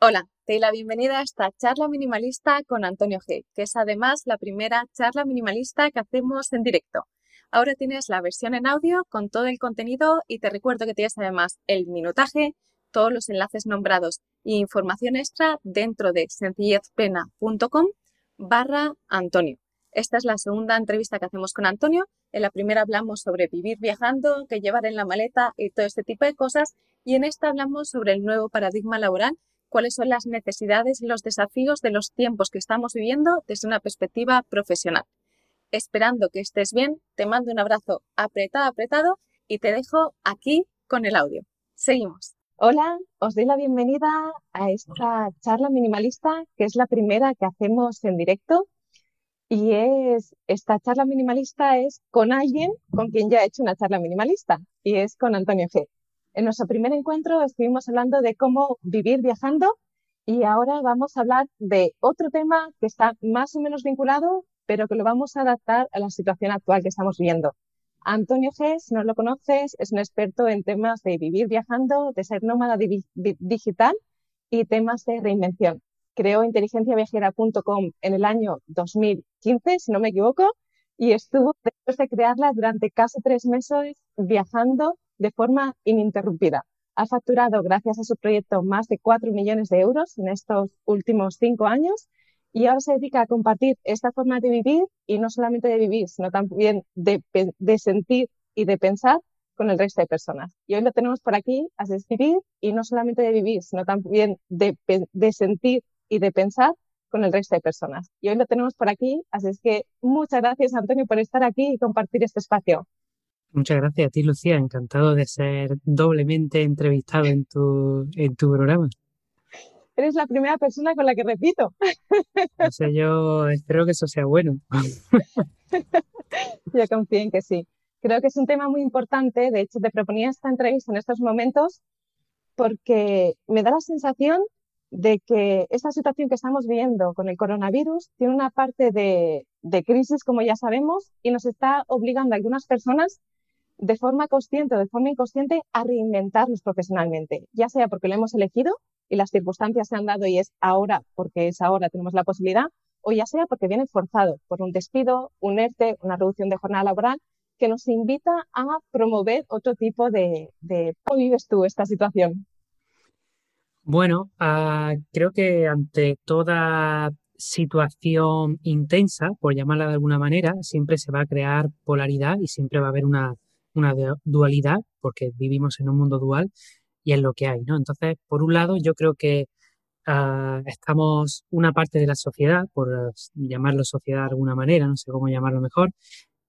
Hola, te doy la bienvenida a esta charla minimalista con Antonio G, que es además la primera charla minimalista que hacemos en directo. Ahora tienes la versión en audio con todo el contenido y te recuerdo que tienes además el minutaje, todos los enlaces nombrados e información extra dentro de sencillezpena.com barra Antonio. Esta es la segunda entrevista que hacemos con Antonio. En la primera hablamos sobre vivir viajando, qué llevar en la maleta y todo este tipo de cosas. Y en esta hablamos sobre el nuevo paradigma laboral, cuáles son las necesidades y los desafíos de los tiempos que estamos viviendo desde una perspectiva profesional. Esperando que estés bien, te mando un abrazo apretado, apretado y te dejo aquí con el audio. Seguimos. Hola, os doy la bienvenida a esta charla minimalista, que es la primera que hacemos en directo. Y es, esta charla minimalista es con alguien con quien ya he hecho una charla minimalista, y es con Antonio G. En nuestro primer encuentro estuvimos hablando de cómo vivir viajando y ahora vamos a hablar de otro tema que está más o menos vinculado, pero que lo vamos a adaptar a la situación actual que estamos viviendo. Antonio G, si no lo conoces, es un experto en temas de vivir viajando, de ser nómada digital y temas de reinvención. Creó inteligenciaviajera.com en el año 2015, si no me equivoco, y estuvo después de crearla durante casi tres meses viajando de forma ininterrumpida. Ha facturado, gracias a su proyecto, más de 4 millones de euros en estos últimos cinco años y ahora se dedica a compartir esta forma de vivir y no solamente de vivir, sino también de, sentir y de pensar con el resto de personas. Y hoy lo tenemos por aquí, a escribir y no solamente de vivir, sino también de sentir y de pensar con el resto de personas. Y hoy lo tenemos por aquí, así es que muchas gracias Antonio por estar aquí y compartir este espacio. Muchas gracias a ti, Lucía. Encantado de ser doblemente entrevistado en tu, en tu programa. Eres la primera persona con la que repito. O sea, yo espero que eso sea bueno. yo confío en que sí. Creo que es un tema muy importante. De hecho, te proponía esta entrevista en estos momentos porque me da la sensación de que esta situación que estamos viviendo con el coronavirus tiene una parte de, de crisis, como ya sabemos, y nos está obligando a algunas personas de forma consciente o de forma inconsciente a reinventarnos profesionalmente, ya sea porque lo hemos elegido y las circunstancias se han dado y es ahora porque es ahora tenemos la posibilidad, o ya sea porque viene forzado por un despido, un ERTE, una reducción de jornada laboral que nos invita a promover otro tipo de... ¿Cómo vives tú esta situación? Bueno, ah, creo que ante toda situación intensa, por llamarla de alguna manera, siempre se va a crear polaridad y siempre va a haber una una dualidad, porque vivimos en un mundo dual y es lo que hay, ¿no? Entonces, por un lado, yo creo que ah, estamos una parte de la sociedad, por llamarlo sociedad de alguna manera, no sé cómo llamarlo mejor,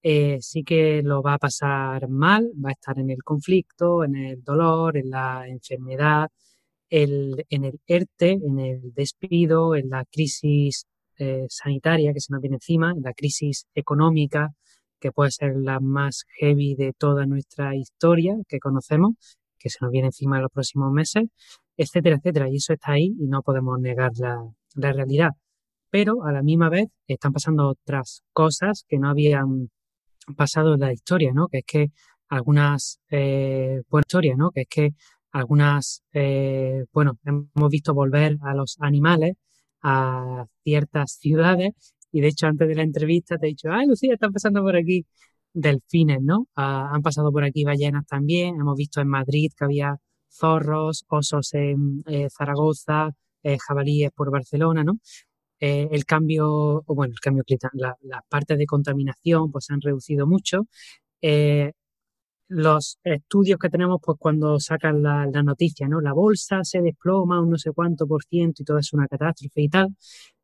eh, sí que lo va a pasar mal, va a estar en el conflicto, en el dolor, en la enfermedad, el, en el ERTE, en el despido, en la crisis eh, sanitaria que se nos viene encima, en la crisis económica, que puede ser la más heavy de toda nuestra historia que conocemos, que se nos viene encima en los próximos meses, etcétera, etcétera. Y eso está ahí y no podemos negar la, realidad. Pero a la misma vez están pasando otras cosas que no habían pasado en la historia, ¿no? Que es que algunas, eh, buena historia, ¿no? Que es que algunas, eh, bueno, hemos visto volver a los animales a ciertas ciudades y de hecho, antes de la entrevista te he dicho, ay, Lucía, están pasando por aquí delfines, ¿no? Ah, han pasado por aquí ballenas también. Hemos visto en Madrid que había zorros, osos en eh, Zaragoza, eh, jabalíes por Barcelona, ¿no? Eh, el cambio, bueno, el cambio las la partes de contaminación pues se han reducido mucho. los estudios que tenemos, pues cuando sacan la, la, noticia, ¿no? La bolsa se desploma un no sé cuánto por ciento y todo es una catástrofe y tal.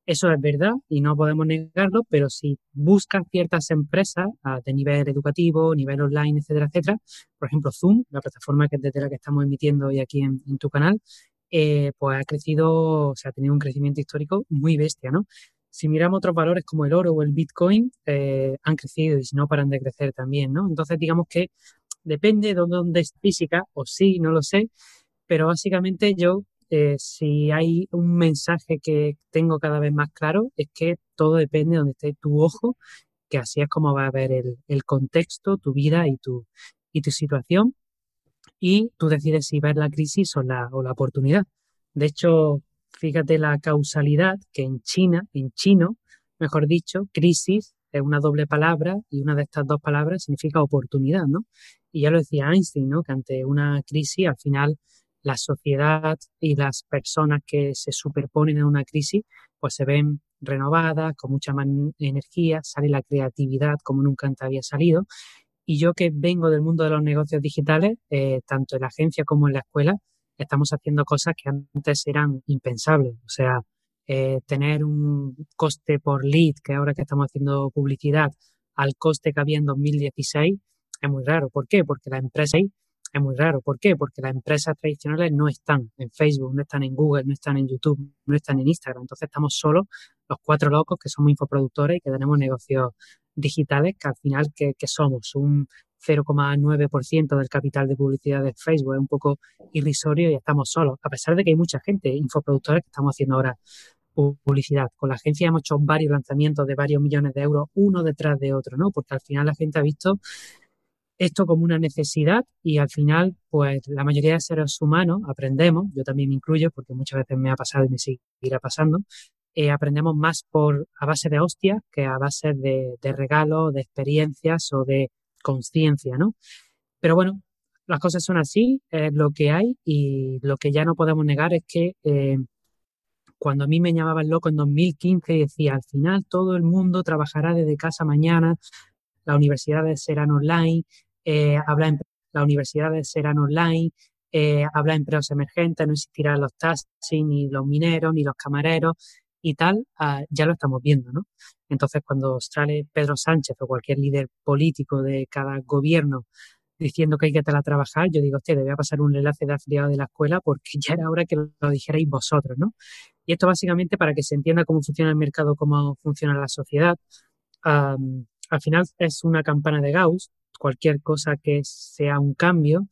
Eso es verdad y no podemos negarlo, pero si buscas ciertas empresas de nivel educativo, nivel online, etcétera, etcétera, por ejemplo Zoom, la plataforma que desde la que estamos emitiendo hoy aquí en, tu canal, eh, pues ha crecido, o sea, ha tenido un crecimiento histórico muy bestia, ¿no? Si miramos otros valores como el oro o el Bitcoin, eh, han crecido y no paran de crecer también, ¿no? Entonces, digamos que depende de dónde es física, o sí, no lo sé, pero básicamente yo eh, si hay un mensaje que tengo cada vez más claro, es que todo depende de donde esté tu ojo, que así es como va a ver el, contexto, tu vida y tu, situación. Y tú decides si ver la crisis o la, o la oportunidad. De hecho, fíjate la causalidad que en China, en chino, mejor dicho, crisis es una doble palabra y una de estas dos palabras significa oportunidad, ¿no? Y ya lo decía Einstein, ¿no? Que ante una crisis, al final, la sociedad y las personas que se superponen en una crisis, pues se ven renovadas, con mucha más energía, sale la creatividad como nunca antes había salido. Y yo que vengo del mundo de los negocios digitales, eh, tanto en la agencia como en la escuela, estamos haciendo cosas que antes eran impensables. O sea, eh, tener un coste por lead, que ahora que estamos haciendo publicidad, al coste que había en 2016, es muy raro. ¿Por qué? Porque la empresa es muy raro. ¿Por qué? Porque las empresas tradicionales no están en Facebook, no están en Google, no están en YouTube, no están en Instagram. Entonces estamos solo los cuatro locos que somos infoproductores y que tenemos negocios digitales que al final que somos un 0,9% del capital de publicidad de Facebook, es un poco irrisorio y estamos solos, a pesar de que hay mucha gente, infoproductores, que estamos haciendo ahora publicidad. Con la agencia hemos hecho varios lanzamientos de varios millones de euros, uno detrás de otro, ¿no? Porque al final la gente ha visto esto como una necesidad y al final, pues la mayoría de seres humanos aprendemos, yo también me incluyo porque muchas veces me ha pasado y me seguirá pasando, eh, aprendemos más por a base de hostias que a base de, regalos, de experiencias o de conciencia, ¿no? Pero bueno, las cosas son así, es lo que hay y lo que ya no podemos negar es que eh, cuando a mí me llamaban loco en 2015 y decía, al final todo el mundo trabajará desde casa mañana, las universidades serán online, eh, habla las universidades serán online, eh, habla empresas emergentes, no existirán los taxis, ni los mineros, ni los camareros y tal, ah, ya lo estamos viendo, ¿no? Entonces, cuando sale Pedro Sánchez o cualquier líder político de cada gobierno diciendo que hay que trabajar, yo digo, usted debe pasar un enlace de afiliado de la escuela porque ya era hora que lo dijerais vosotros, ¿no? Y esto básicamente para que se entienda cómo funciona el mercado, cómo funciona la sociedad. al final es una campana de Gauss, cualquier cosa que sea un cambio,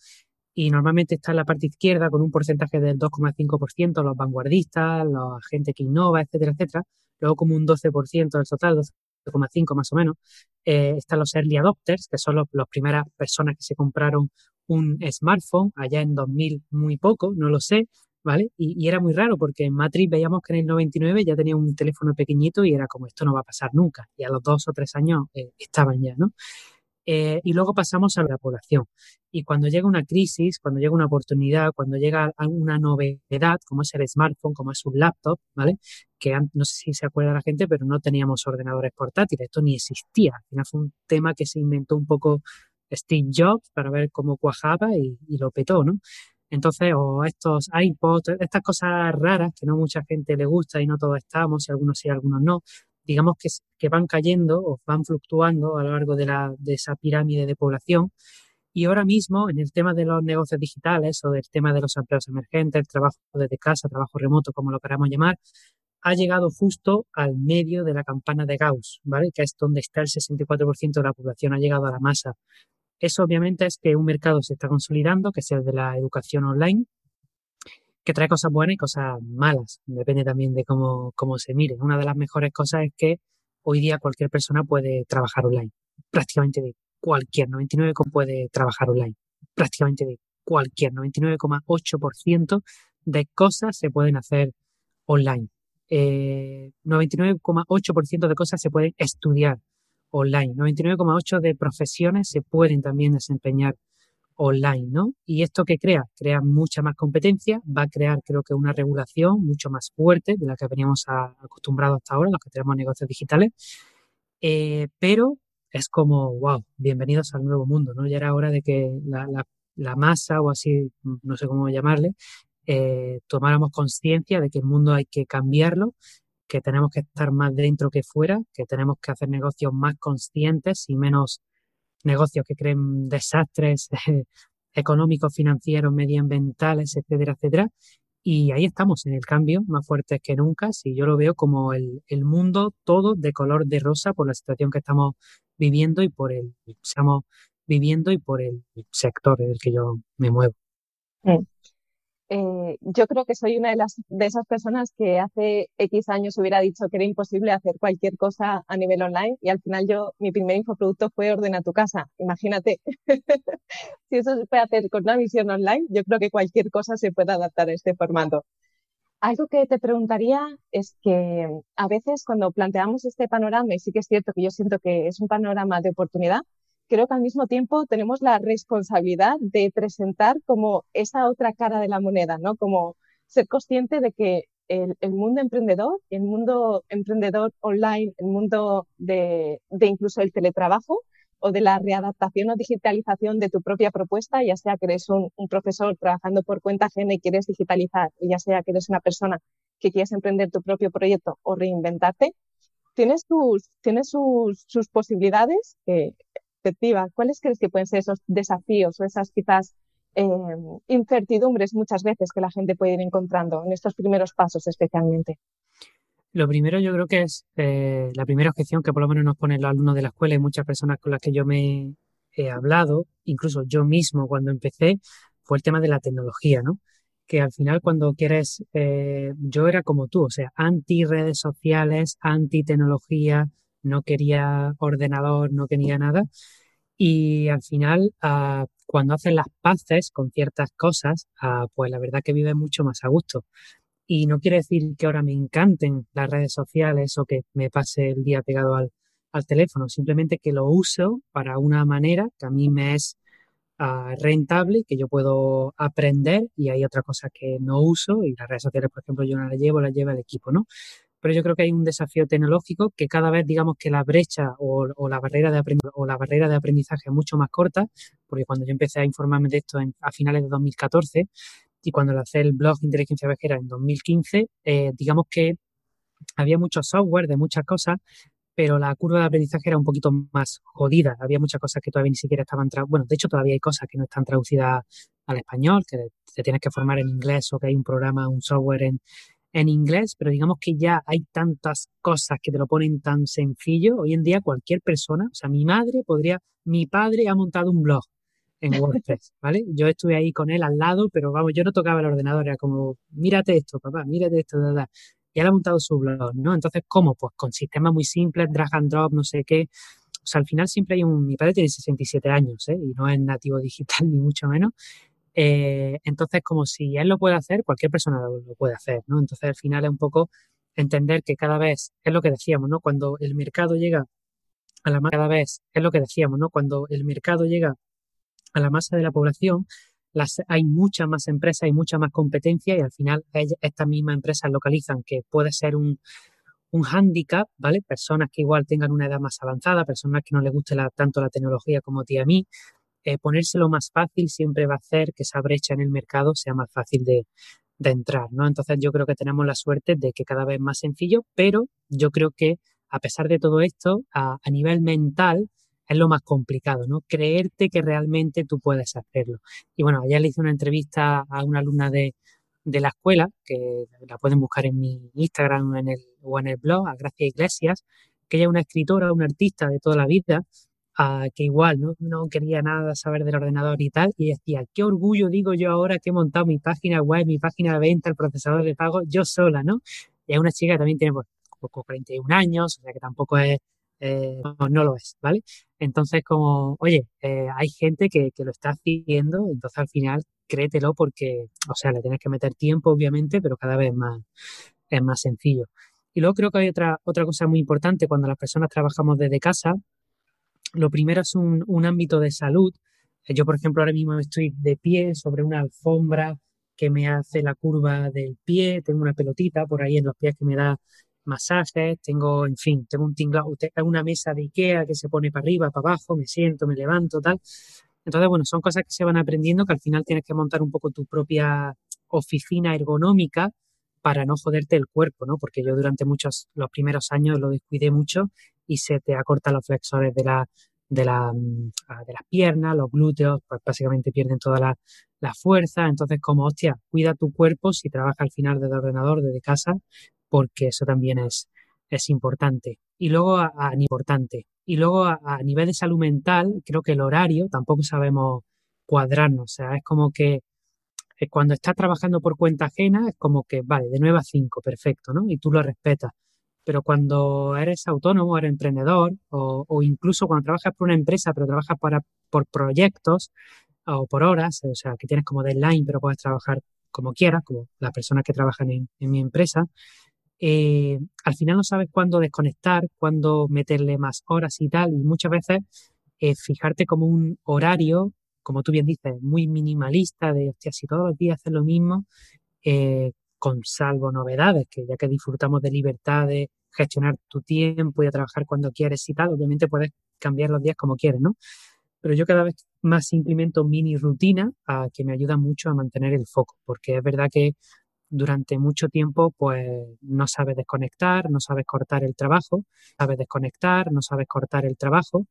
y normalmente está en la parte izquierda con un porcentaje del 2,5%, los vanguardistas, la gente que innova, etcétera, etcétera. Luego como un 12% del total, 12,5 más o menos, eh, están los early adopters, que son las primeras personas que se compraron un smartphone allá en 2000 muy poco, no lo sé, ¿vale? Y, era muy raro porque en Matrix veíamos que en el 99 ya tenía un teléfono pequeñito y era como esto no va a pasar nunca. Y a los dos o tres años eh, estaban ya, ¿no? Eh, y luego pasamos a la población. Y cuando llega una crisis, cuando llega una oportunidad, cuando llega una novedad, como es el smartphone, como es un laptop, ¿vale? Que no sé si se acuerda la gente, pero no teníamos ordenadores portátiles, esto ni existía. Al final fue un tema que se inventó un poco Steve Jobs para ver cómo cuajaba y, y lo petó, ¿no? Entonces, o estos iPods, estas cosas raras que no mucha gente le gusta y no todos estamos, y algunos sí, algunos no, digamos que, van cayendo o van fluctuando a lo largo de, la, de esa pirámide de población. Y ahora mismo, en el tema de los negocios digitales o del tema de los empleos emergentes, el trabajo desde casa, trabajo remoto, como lo queramos llamar, ha llegado justo al medio de la campana de Gauss, ¿vale? Que es donde está el 64% de la población, ha llegado a la masa. Eso obviamente es que un mercado se está consolidando, que es el de la educación online, que trae cosas buenas y cosas malas. Depende también de cómo, cómo se mire. Una de las mejores cosas es que hoy día cualquier persona puede trabajar online. Prácticamente de cualquier, 99 puede trabajar online. Prácticamente de cualquier, 99,8% de cosas se pueden hacer online. 99,8% eh, de cosas se pueden estudiar online. 99,8% de profesiones se pueden también desempeñar online, ¿no? Y esto que crea, crea mucha más competencia, va a crear creo que una regulación mucho más fuerte de la que veníamos acostumbrados hasta ahora, los que tenemos negocios digitales, eh, pero es como, wow, bienvenidos al nuevo mundo, ¿no? Ya era hora de que la, masa o así, no sé cómo llamarle, eh, tomáramos conciencia de que el mundo hay que cambiarlo, que tenemos que estar más dentro que fuera, que tenemos que hacer negocios más conscientes y menos negocios que creen desastres económicos, financieros, medioambientales, etcétera, etcétera. Y ahí estamos en el cambio, más fuertes que nunca. Si yo lo veo como el, mundo todo de color de rosa por la situación que estamos viviendo y por el, estamos viviendo y por el sector en el que yo me muevo. Mm. Eh, yo creo que soy una de, las, de esas personas que hace X años hubiera dicho que era imposible hacer cualquier cosa a nivel online y al final yo, mi primer infoproducto fue Ordena tu casa. Imagínate, si eso se puede hacer con una visión online, yo creo que cualquier cosa se puede adaptar a este formato. Algo que te preguntaría es que a veces cuando planteamos este panorama, y sí que es cierto que yo siento que es un panorama de oportunidad, creo que al mismo tiempo tenemos la responsabilidad de presentar como esa otra cara de la moneda, ¿no? Como ser consciente de que el, mundo emprendedor, el mundo emprendedor online, el mundo de, incluso el teletrabajo o de la readaptación o digitalización de tu propia propuesta, ya sea que eres un, profesor trabajando por cuenta ajena y quieres digitalizar, ya sea que eres una persona que quieres emprender tu propio proyecto o reinventarte, tienes, tus, tienes sus, sus posibilidades ¿cuáles crees que pueden ser esos desafíos o esas quizás eh, incertidumbres muchas veces que la gente puede ir encontrando en estos primeros pasos especialmente? Lo primero yo creo que es eh, la primera objeción que por lo menos nos ponen los alumnos de la escuela y muchas personas con las que yo me he hablado, incluso yo mismo cuando empecé, fue el tema de la tecnología, ¿no? Que al final cuando quieres, eh, yo era como tú, o sea, anti redes sociales, anti tecnología, no quería ordenador, no quería nada. Y al final, ah, cuando haces las paces con ciertas cosas, ah, pues la verdad que vives mucho más a gusto. Y no quiere decir que ahora me encanten las redes sociales o que me pase el día pegado al, teléfono, simplemente que lo uso para una manera que a mí me es uh, rentable, que yo puedo aprender y hay otra cosa que no uso y las redes sociales, por ejemplo, yo no las llevo, las lleva el equipo, ¿no? Pero yo creo que hay un desafío tecnológico que cada vez digamos que la brecha o, la, barrera de o la barrera de aprendizaje es mucho más corta, porque cuando yo empecé a informarme de esto a finales de 2014 y cuando lancé el blog Inteligencia Vejera en 2015, eh, digamos que había mucho software de muchas cosas, pero la curva de aprendizaje era un poquito más jodida. Había muchas cosas que todavía ni siquiera estaban, bueno, de hecho todavía hay cosas que no están traducidas al español, que te tienes que formar en inglés o que hay un programa, un software en, en inglés, pero digamos que ya hay tantas cosas que te lo ponen tan sencillo. Hoy en día cualquier persona, o sea, mi madre podría, mi padre ha montado un blog en WordPress, ¿vale? Yo estuve ahí con él al lado, pero vamos, yo no tocaba el ordenador, era como, mírate esto, papá, mírate esto, da, Y él ha montado su blog, ¿no? Entonces, ¿cómo? Pues con sistemas muy simples, drag and drop, no sé qué. O sea, al final siempre hay un, mi padre tiene 67 años, ¿eh? Y no es nativo digital, ni mucho menos. Eh, entonces, como si él lo puede hacer, cualquier persona lo, puede hacer, ¿no? Entonces, al final es un poco entender que cada vez, es lo que decíamos, ¿no? Cuando el mercado llega a la cada vez, es lo que decíamos, ¿no? Cuando el mercado llega a la masa de la población, las, hay muchas más empresas, hay mucha más competencia y al final estas mismas empresas localizan que puede ser un, un hándicap, ¿vale? Personas que igual tengan una edad más avanzada, personas que no les guste tanto la tecnología como a ti a mí, eh, ponérselo más fácil siempre va a hacer que esa brecha en el mercado sea más fácil de, entrar, ¿no? Entonces yo creo que tenemos la suerte de que cada vez más sencillo, pero yo creo que a pesar de todo esto, a, nivel mental, es lo más complicado, ¿no? Creerte que realmente tú puedes hacerlo. Y bueno, ayer le hice una entrevista a una alumna de, la escuela, que la pueden buscar en mi Instagram en el, o en el blog, a Gracia Iglesias, que ella es una escritora, una artista de toda la vida, que igual ¿no? no quería nada saber del ordenador y tal, y decía, qué orgullo digo yo ahora que he montado mi página web, mi página de venta, el procesador de pago, yo sola, ¿no? Y es una chica que también tiene pues, poco 41 años, o sea que tampoco es, eh, no, lo es, ¿vale? Entonces como, oye, eh, hay gente que, que, lo está haciendo, entonces al final créetelo porque, o sea, le tienes que meter tiempo, obviamente, pero cada vez más, es más sencillo. Y luego creo que hay otra, otra cosa muy importante cuando las personas trabajamos desde casa, lo primero es un, un ámbito de salud. Yo, por ejemplo, ahora mismo estoy de pie sobre una alfombra que me hace la curva del pie, tengo una pelotita por ahí en los pies que me da masajes, tengo, en fin, tengo un tinglado, una mesa de Ikea que se pone para arriba, para abajo, me siento, me levanto, tal. Entonces, bueno, son cosas que se van aprendiendo que al final tienes que montar un poco tu propia oficina ergonómica para no joderte el cuerpo, ¿no? Porque yo durante muchos, los primeros años lo descuidé mucho y se te acortan los flexores de la, de, la, mm, ah, de las piernas, los glúteos, pues básicamente pierden toda la, fuerza. Entonces, como, hostia, cuida tu cuerpo si trabajas al final del ordenador, desde casa, porque eso también es, es importante. Y luego, a, importante. Y luego, a, a, nivel de salud mental, creo que el horario tampoco sabemos cuadrarnos. O sea, es como que cuando estás trabajando por cuenta ajena, es como que, vale, de 9 a 5, perfecto, ¿no? Y tú lo respetas. Pero cuando eres autónomo, eres emprendedor, o, incluso cuando trabajas por una empresa, pero trabajas para, por proyectos o por horas, o sea, que tienes como deadline, pero puedes trabajar como quieras, como las personas que trabajan en, mi empresa, eh, al final no sabes cuándo desconectar, cuándo meterle más horas y tal, y muchas veces eh, fijarte como un horario, como tú bien dices, muy minimalista, de, hostia, si todos los días haces lo mismo, eh, con salvo novedades, que ya que disfrutamos de libertad de gestionar tu tiempo y a trabajar cuando quieres y tal, obviamente puedes cambiar los días como quieres, ¿no? Pero yo cada vez más implemento mini rutina a que me ayuda mucho a mantener el foco, porque es verdad que durante mucho tiempo pues no sabes desconectar, no sabes cortar el trabajo, sabes desconectar, no sabes cortar el trabajo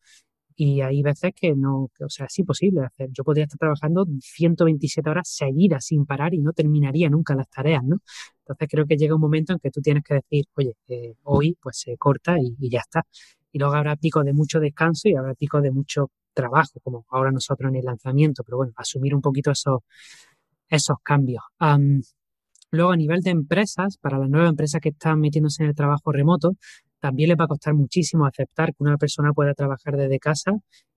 y hay veces que no, o sea, es imposible hacer. Yo podría estar trabajando 127 horas seguidas sin parar y no terminaría nunca las tareas, ¿no? Entonces creo que llega un momento en que tú tienes que decir, oye, eh, hoy pues se corta y, ya está. Y luego habrá picos de mucho descanso y habrá picos de mucho trabajo, como ahora nosotros en el lanzamiento, pero bueno, asumir un poquito esos, esos cambios. luego a nivel de empresas, para las nuevas empresas que están metiéndose en el trabajo remoto, también les va a costar muchísimo aceptar que una persona pueda trabajar desde casa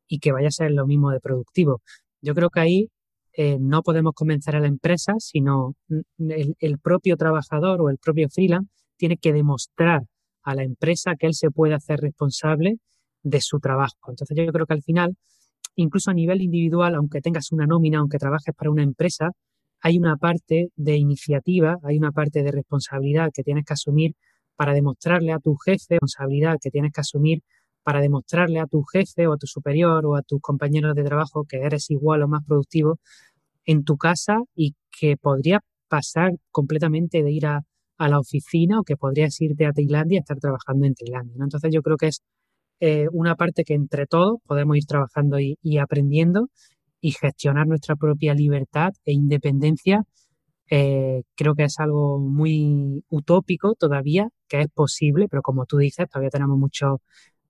y que vaya a ser lo mismo de productivo. Yo creo que ahí eh, no podemos convencer a la empresa, sino el, propio trabajador o el propio freelance tiene que demostrar a la empresa que él se puede hacer responsable de su trabajo. Entonces yo creo que al final, incluso a nivel individual, aunque tengas una nómina, aunque trabajes para una empresa, hay una parte de iniciativa, hay una parte de responsabilidad que tienes que asumir para demostrarle a tu jefe responsabilidad que tienes que asumir para demostrarle a tu jefe o a tu superior o a tus compañeros de trabajo que eres igual o más productivo en tu casa y que podría pasar completamente de ir a, la oficina o que podrías irte a Tailandia y estar trabajando en Tailandia. Entonces yo creo que es eh, una parte que entre todos podemos ir trabajando y aprendiendo y gestionar nuestra propia libertad e independencia eh, creo que es algo muy utópico todavía, que es posible, pero como tú dices, todavía tenemos muchos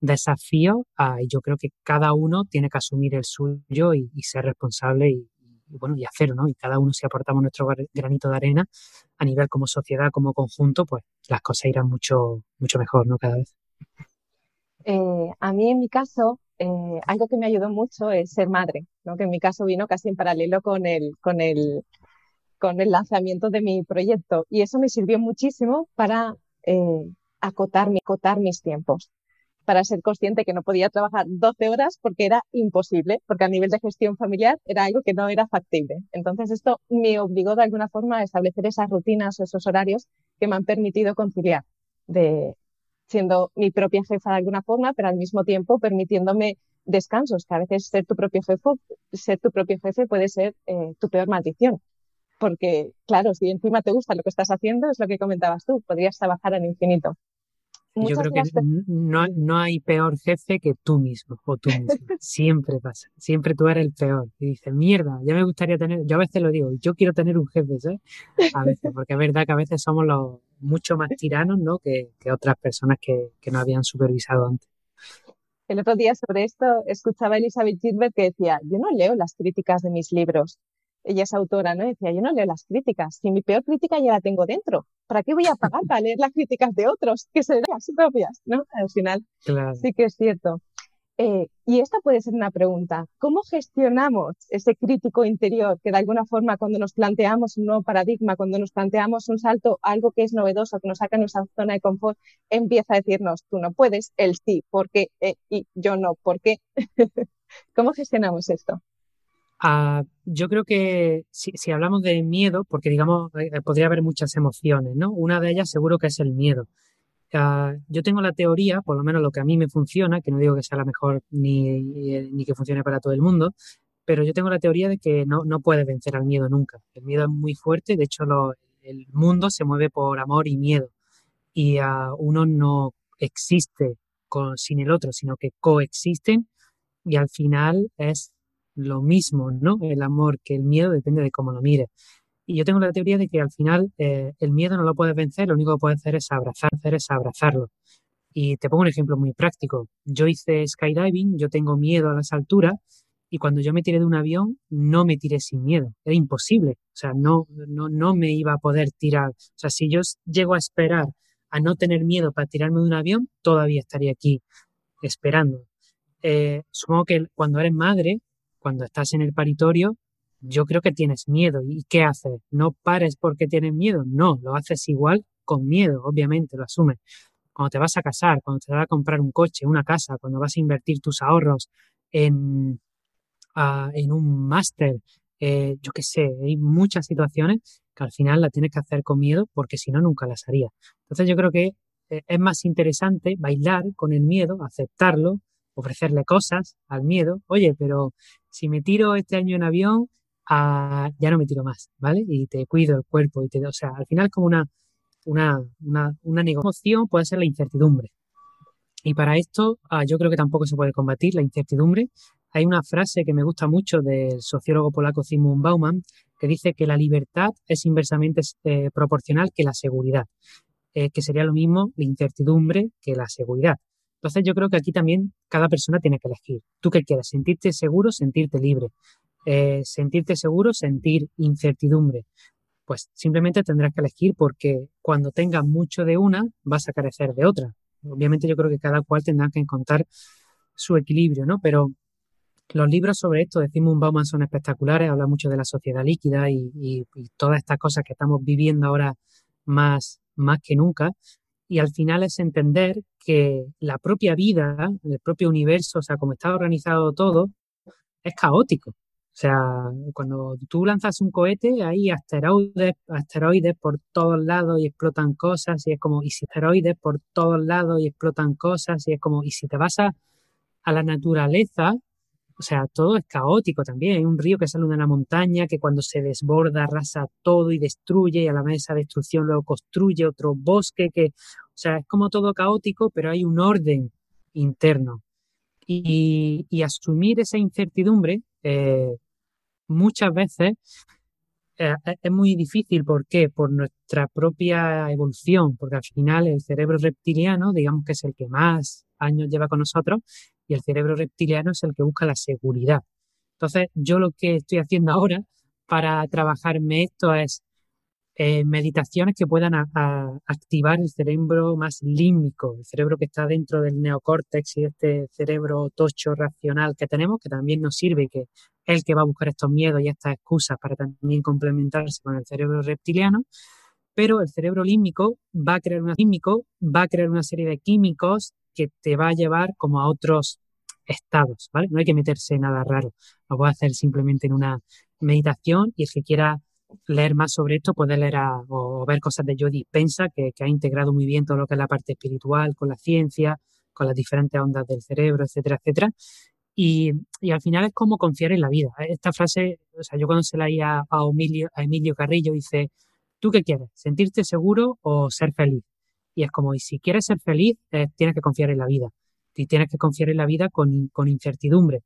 desafíos ah, y yo creo que cada uno tiene que asumir el suyo y, ser responsable y, bueno, y hacerlo, ¿no? Y cada uno si aportamos nuestro granito de arena a nivel como sociedad, como conjunto, pues las cosas irán mucho, mucho mejor, ¿no? Cada vez. Eh, a mí, en mi caso, eh, algo que me ayudó mucho es ser madre, ¿no? Que en mi caso vino casi en paralelo con el, con el, con el lanzamiento de mi proyecto y eso me sirvió muchísimo para eh, acotar, mis tiempos, para ser consciente que no podía trabajar 12 horas porque era imposible, porque a nivel de gestión familiar era algo que no era factible. Entonces esto me obligó de alguna forma a establecer esas rutinas o esos horarios que me han permitido conciliar de siendo mi propia jefa de alguna forma, pero al mismo tiempo permitiéndome descansos, que a veces ser tu propio jefe, ser tu propio jefe puede ser eh, tu peor maldición porque, claro, si encima te gusta lo que estás haciendo, es lo que comentabas tú, podrías trabajar al infinito. Yo creo que no, no, hay peor jefe que tú mismo o tú mismo. Siempre pasa. Siempre tú eres el peor. Y dices, mierda, ya me gustaría tener. Yo a veces lo digo, yo quiero tener un jefe, ¿sabes? A veces, porque es verdad que a veces somos los mucho más tiranos, ¿no? Que, que otras personas que, que no habían supervisado antes. El otro día sobre esto escuchaba a Elizabeth Gilbert que decía, yo no leo las críticas de mis libros, ella es autora, ¿no? decía, yo no leo las críticas, si mi peor crítica ya la tengo dentro, ¿para qué voy a pagar para leer las críticas de otros? Que serían las propias, ¿no? Al final, sí que es cierto. Eh, y esta puede ser una pregunta. ¿Cómo gestionamos ese crítico interior que de alguna forma cuando nos planteamos un nuevo paradigma, cuando nos planteamos un salto, algo que es novedoso, que nos saca de nuestra zona de confort, empieza a decirnos, tú no puedes, él sí, ¿por qué? Eh, y yo no, ¿por qué? ¿Cómo gestionamos esto? Ah, yo creo que si, hablamos de miedo, porque digamos, eh, podría haber muchas emociones, ¿no? Una de ellas seguro que es el miedo. Ah, yo tengo la teoría, por lo menos lo que a mí me funciona, que no digo que sea la mejor ni, ni que funcione para todo el mundo, pero yo tengo la teoría de que no, no puedes vencer al miedo nunca. El miedo es muy fuerte, de hecho el mundo se mueve por amor y miedo y uh, uno no existe con, sin el otro, sino que coexisten y al final es lo mismo, ¿no? El amor que el miedo depende de cómo lo mires. Y yo tengo la teoría de que al final eh, el miedo no lo puedes vencer, lo único que puedes hacer es abrazar, hacer es abrazarlo. Y te pongo un ejemplo muy práctico. Yo hice skydiving, yo tengo miedo a las alturas y cuando yo me tiré de un avión no me tiré sin miedo, era imposible. O sea, no, no, no me iba a poder tirar. O sea, si yo llego a esperar a no tener miedo para tirarme de un avión, todavía estaría aquí esperando. Eh, supongo que cuando eres madre, cuando estás en el paritorio, yo creo que tienes miedo. ¿Y qué haces? No pares porque tienes miedo. No, lo haces igual con miedo, obviamente, lo asumes. Cuando te vas a casar, cuando te vas a comprar un coche, una casa, cuando vas a invertir tus ahorros en, en un máster, eh, yo qué sé, hay muchas situaciones que al final la tienes que hacer con miedo porque si no, nunca las haría. Entonces yo creo que eh, es más interesante bailar con el miedo, aceptarlo, ofrecerle cosas al miedo. Oye, pero si me tiro este año en avión, ah, ya no me tiro más, ¿vale? Y te cuido el cuerpo y te, o sea, al final como una, una, una, una negociación puede ser la incertidumbre. Y para esto ah, yo creo que tampoco se puede combatir la incertidumbre. Hay una frase que me gusta mucho del sociólogo polaco Zygmunt Bauman que dice que la libertad es inversamente eh, proporcional que la seguridad, eh, que sería lo mismo la incertidumbre que la seguridad. Entonces yo creo que aquí también cada persona tiene que elegir. ¿Tú qué quieres? ¿Sentirte seguro? ¿Sentirte libre? Eh, ¿Sentirte seguro? ¿Sentir incertidumbre? Pues simplemente tendrás que elegir porque cuando tengas mucho de una vas a carecer de otra. Obviamente yo creo que cada cual tendrá que encontrar su equilibrio, ¿no? Pero los libros sobre esto de Simon Bauman son espectaculares, habla mucho de la sociedad líquida y, todas estas cosas que estamos viviendo ahora más, más que nunca. Y al final es entender que la propia vida, el propio universo, o sea, como está organizado todo, es caótico. O sea, cuando tú lanzas un cohete, hay asteroides, asteroides por todos lados y explotan cosas, y es como, y si asteroides por todos lados y explotan cosas, y es como, y si te vas a, a la naturaleza, o sea, todo es caótico también. Hay un río que sale de una montaña que cuando se desborda arrasa todo y destruye y a la vez esa destrucción luego construye otro bosque que, o sea, es como todo caótico, pero hay un orden interno. Y, asumir esa incertidumbre eh, muchas veces eh, es muy difícil. ¿Por qué? Por nuestra propia evolución, porque al final el cerebro reptiliano, digamos que es el que más años lleva con nosotros, y el cerebro reptiliano es el que busca la seguridad. Entonces, yo lo que estoy haciendo ahora para trabajarme esto es eh, meditaciones que puedan activar el cerebro más límbico, el cerebro que está dentro del neocórtex y este cerebro tocho racional que tenemos, que también nos sirve, que es el que va a buscar estos miedos y estas excusas para también complementarse con el cerebro reptiliano. Pero el cerebro límbico va a crear una químico, va a crear una serie de químicos que te va a llevar como a otros estados, ¿vale? No hay que meterse en nada raro. Lo puedes hacer simplemente en una meditación y el que quiera leer más sobre esto puede leer o ver cosas de Joe Dispensa, que, que ha integrado muy bien todo lo que es la parte espiritual con la ciencia, con las diferentes ondas del cerebro, etcétera, etcétera. Y, y, al final es como confiar en la vida. Esta frase, o sea, yo cuando se la a, a, Emilio, a Emilio Carrillo, dice, ¿tú qué quieres? ¿Sentirte seguro o ser feliz? Y es como, y si quieres ser feliz, eh, tienes que confiar en la vida. Y tienes que confiar en la vida con, con, incertidumbre.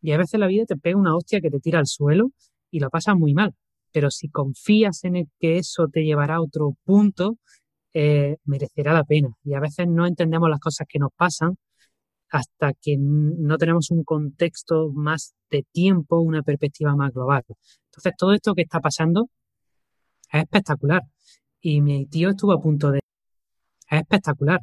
Y a veces la vida te pega una hostia que te tira al suelo y lo pasas muy mal. Pero si confías en el que eso te llevará a otro punto, eh, merecerá la pena. Y a veces no entendemos las cosas que nos pasan hasta que no tenemos un contexto más de tiempo, una perspectiva más global. Entonces, todo esto que está pasando es espectacular. Y mi tío estuvo a punto de es espectacular.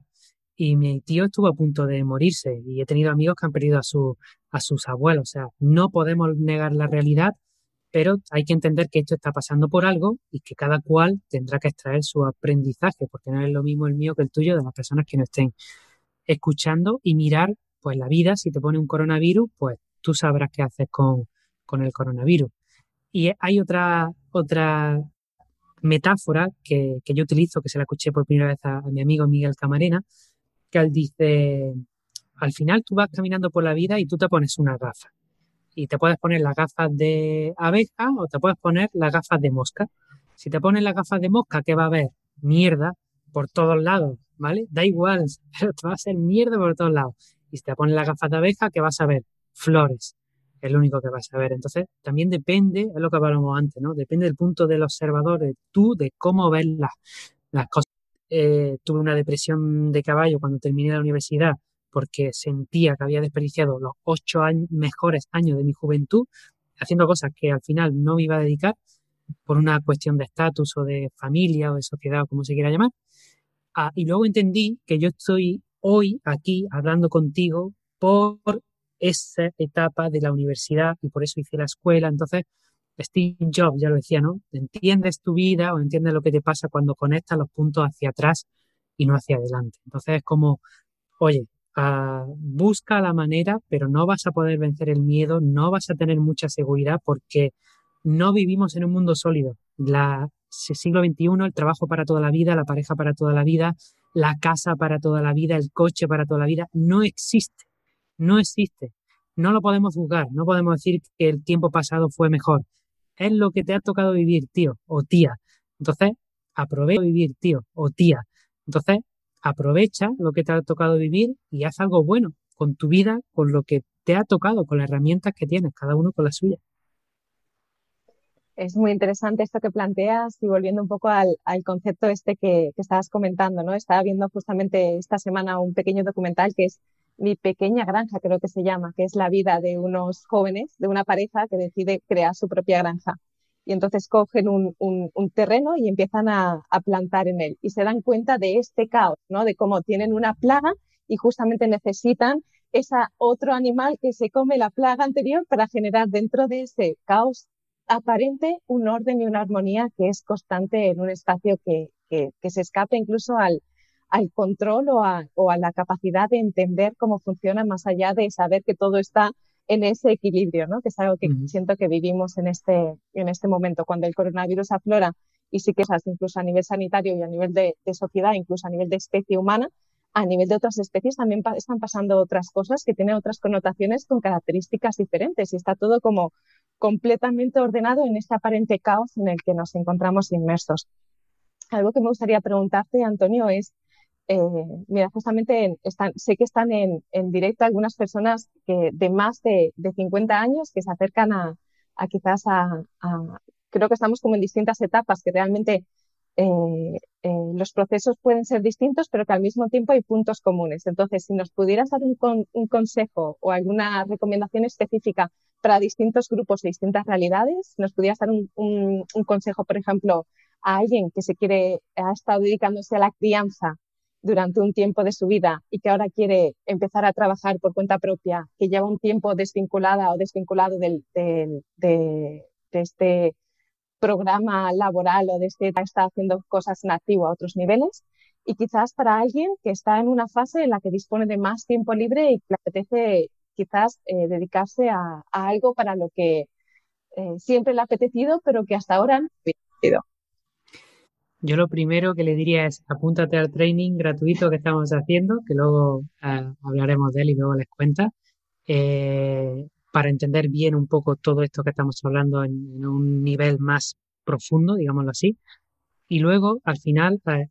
Y mi tío estuvo a punto de morirse y he tenido amigos que han perdido a, su, a sus abuelos. O sea, no podemos negar la realidad, pero hay que entender que esto está pasando por algo y que cada cual tendrá que extraer su aprendizaje, porque no es lo mismo el mío que el tuyo de las personas que no estén escuchando y mirar pues la vida. Si te pone un coronavirus, pues tú sabrás qué haces con, con el coronavirus. Y hay otra, otra metáfora que, yo utilizo, que se la escuché por primera vez a, mi amigo Miguel Camarena, que él dice, al final tú vas caminando por la vida y tú te pones una gafa. Y te puedes poner las gafas de abeja o te puedes poner las gafas de mosca. Si te pones las gafas de mosca, ¿qué va a haber? Mierda por todos lados, ¿vale? Da igual, pero te va a ser mierda por todos lados. Y si te pones las gafas de abeja, ¿qué vas a ver? Flores es lo único que vas a ver. Entonces, también depende, es lo que hablábamos antes, ¿no? Depende del punto del observador, de tú, de cómo ves las, cosas. Eh, tuve una depresión de caballo cuando terminé la universidad porque sentía que había desperdiciado los ocho mejores años de mi juventud haciendo cosas que al final no me iba a dedicar por una cuestión de estatus o de familia o de sociedad o como se quiera llamar. Ah, y luego entendí que yo estoy hoy aquí hablando contigo por esa etapa de la universidad y por eso hice la escuela. Entonces, Steve Jobs ya lo decía, ¿no? Entiendes tu vida o entiendes lo que te pasa cuando conectas los puntos hacia atrás y no hacia adelante. Entonces es como, oye, ah, busca la manera, pero no vas a poder vencer el miedo, no vas a tener mucha seguridad porque no vivimos en un mundo sólido. La siglo XXI, el trabajo para toda la vida, la pareja para toda la vida, la casa para toda la vida, el coche para toda la vida, no existe, no existe. No lo podemos juzgar, no podemos decir que el tiempo pasado fue mejor. Es lo que te ha tocado vivir, tío o tía. Entonces, aprovecha vivir, tío o tía. Entonces, aprovecha lo que te ha tocado vivir y haz algo bueno con tu vida, con lo que te ha tocado, con las herramientas que tienes, cada uno con la suya. Es muy interesante esto que planteas y volviendo un poco al, concepto este que, que, estabas comentando, ¿no? Estaba viendo justamente esta semana un pequeño documental que es Mi pequeña granja, creo que se llama, que es la vida de unos jóvenes, de una pareja que decide crear su propia granja y entonces cogen un, terreno y empiezan a, plantar en él y se dan cuenta de este caos, ¿no? De cómo tienen una plaga y justamente necesitan esa otro animal que se come la plaga anterior para generar dentro de ese caos aparente un orden y una armonía que es constante en un espacio que, que, que se escape incluso al, al control o a, o a la capacidad de entender cómo funciona más allá de saber que todo está en ese equilibrio, ¿no? Que es algo que siento que vivimos en este, en este momento. Cuando el coronavirus aflora y sí que es incluso a nivel sanitario y a nivel de, sociedad, incluso a nivel de especie humana, a nivel de otras especies también están pasando otras cosas que tienen otras connotaciones con características diferentes y está todo como completamente ordenado en este aparente caos en el que nos encontramos inmersos. Algo que me gustaría preguntarte, Antonio, es eh, mira, justamente están, sé que están en, en, directo algunas personas que, de más de, de 50 años que se acercan a, a quizás a, creo que estamos como en distintas etapas, que realmente eh, eh, los procesos pueden ser distintos, pero que al mismo tiempo hay puntos comunes. Entonces, si nos pudieras dar un, con, un consejo o alguna recomendación específica para distintos grupos y distintas realidades, nos pudieras dar un, un consejo, por ejemplo, a alguien que se quiere, ha estado dedicándose a la crianza durante un tiempo de su vida y que ahora quiere empezar a trabajar por cuenta propia, que lleva un tiempo desvinculada o desvinculado del, del, de, de, este programa laboral o de este está haciendo cosas nativo a otros niveles y quizás para alguien que está en una fase en la que dispone de más tiempo libre y que le apetece quizás eh, dedicarse a, a, algo para lo que eh, siempre le ha apetecido pero que hasta ahora no ha apetecido. Yo lo primero que le diría es apúntate al training gratuito que estamos haciendo, que luego eh, hablaremos de él y luego les cuenta, eh, para entender bien un poco todo esto que estamos hablando en, un nivel más profundo, digámoslo así. Y luego, al final, eh,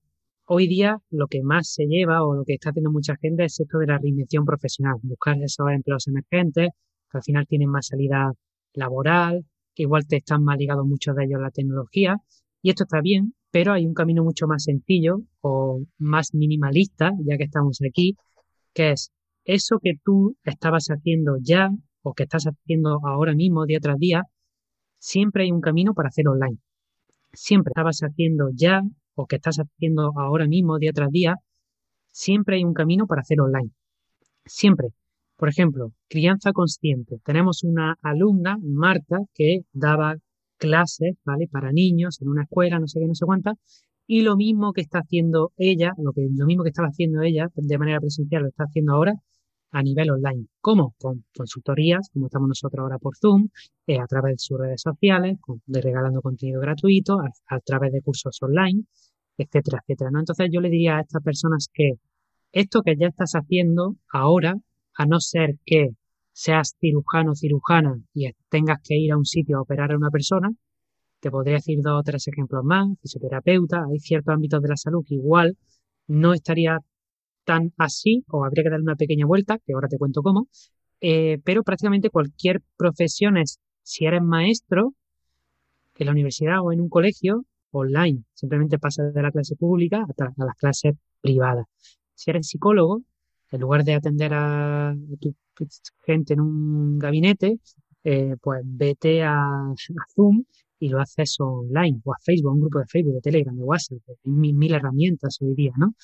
hoy día lo que más se lleva o lo que está haciendo mucha gente es esto de la reinvención profesional, buscar esos empleos emergentes que al final tienen más salida laboral, que igual te están más ligados muchos de ellos a la tecnología. Y esto está bien, pero hay un camino mucho más sencillo o más minimalista, ya que estamos aquí, que es eso que tú estabas haciendo ya o que estás haciendo ahora mismo, día tras día, siempre hay un camino para hacer online. Siempre estabas haciendo ya o que estás haciendo ahora mismo, día tras día, siempre hay un camino para hacer online. Siempre. Por ejemplo, crianza consciente. Tenemos una alumna, Marta, que daba clases, ¿vale? Para niños en una escuela, no sé qué, no sé cuánta. Y lo mismo que está haciendo ella, lo, que, lo mismo que estaba haciendo ella de manera presencial, lo está haciendo ahora a nivel online. ¿Cómo? Con consultorías, como estamos nosotros ahora por Zoom, eh, a través de sus redes sociales, de regalando contenido gratuito, a, través de cursos online, etcétera, etcétera. ¿no? Entonces yo le diría a estas personas que esto que ya estás haciendo ahora, a no ser que seas cirujano o cirujana y tengas que ir a un sitio a operar a una persona, te podría decir dos o tres ejemplos más, fisioterapeuta, hay ciertos ámbitos de la salud que igual no estaría tan así o habría que darle una pequeña vuelta, que ahora te cuento cómo, eh, pero prácticamente cualquier profesión es, si eres maestro en la universidad o en un colegio, online, simplemente pasas de la clase pública a, a las clases privadas. Si eres psicólogo, en lugar de atender a tu gente en un gabinete, eh, pues vete a, Zoom y lo haces online, o a Facebook, a un grupo de Facebook, de Telegram, de WhatsApp, hay mil, herramientas hoy día, ¿no?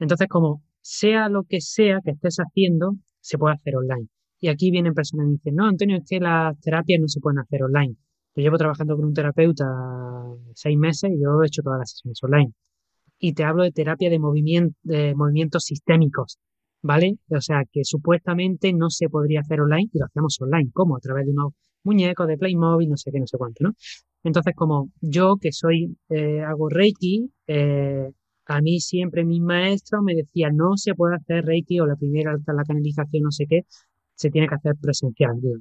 Entonces, como sea lo que sea que estés haciendo, se puede hacer online. Y aquí vienen personas y dicen, no, Antonio, es que las terapias no se pueden hacer online. Yo llevo trabajando con un terapeuta seis meses y yo he hecho todas las sesiones online. Y te hablo de terapia de, movimiento, de movimientos sistémicos, ¿vale? O sea, que supuestamente no se podría hacer online y lo hacemos online. ¿Cómo? A través de unos muñecos de Playmobil, no sé qué, no sé cuánto, ¿no? Entonces, como yo que soy, eh, hago Reiki, eh, a mí siempre mis maestros me decían, no se puede hacer Reiki o la primera, la canalización, no sé qué, se tiene que hacer presencial. Digo,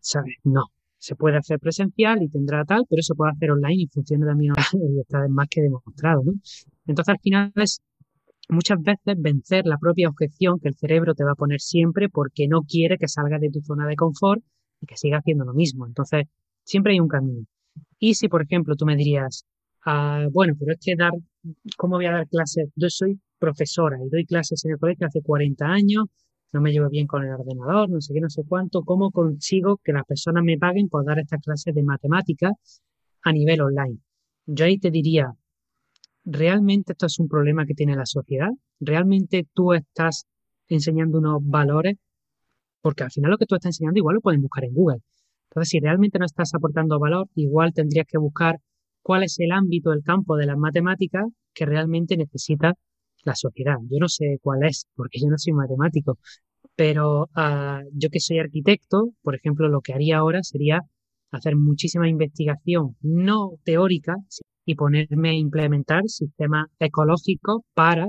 ¿sabes? No, se puede hacer presencial y tendrá tal, pero se puede hacer online y funciona también online y está más que demostrado, ¿no? Entonces, al final es muchas veces vencer la propia objeción que el cerebro te va a poner siempre porque no quiere que salgas de tu zona de confort y que siga haciendo lo mismo. Entonces, siempre hay un camino. Y si, por ejemplo, tú me dirías, ah, bueno, pero es que dar, ¿cómo voy a dar clases? Yo soy profesora y doy clases en el colegio hace 40 años, no me llevo bien con el ordenador, no sé qué, no sé cuánto, ¿cómo consigo que las personas me paguen por dar estas clases de matemáticas a nivel online? Yo ahí te diría, ¿realmente esto es un problema que tiene la sociedad? ¿Realmente tú estás enseñando unos valores? Porque al final lo que tú estás enseñando igual lo pueden buscar en Google. Entonces, si realmente no estás aportando valor, igual tendrías que buscar cuál es el ámbito, el campo de las matemáticas que realmente necesita la sociedad. Yo no sé cuál es, porque yo no soy matemático, pero uh, yo que soy arquitecto, por ejemplo, lo que haría ahora sería hacer muchísima investigación no teórica y ponerme a implementar sistemas ecológicos para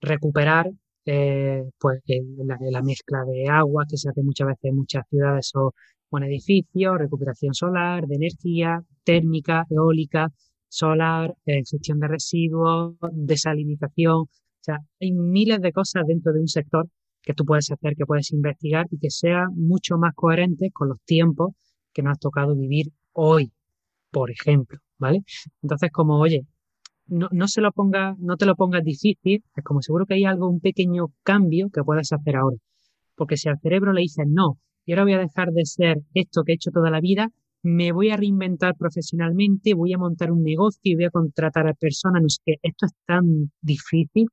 recuperar eh, pues la, la, mezcla de agua que se hace muchas veces en muchas ciudades o un edificio, recuperación solar, de energía, térmica, eólica, solar, eh, gestión de residuos, desalinización. O sea, hay miles de cosas dentro de un sector que tú puedes hacer, que puedes investigar y que sea mucho más coherente con los tiempos que nos ha tocado vivir hoy, por ejemplo, ¿vale? Entonces, como, oye, no, no se lo ponga, no te lo pongas difícil, es como seguro que hay algo, un pequeño cambio que puedas hacer ahora. Porque si al cerebro le dices, no, y ahora voy a dejar de ser esto que he hecho toda la vida, me voy a reinventar profesionalmente, voy a montar un negocio y voy a contratar a personas, no sé qué, esto es tan difícil,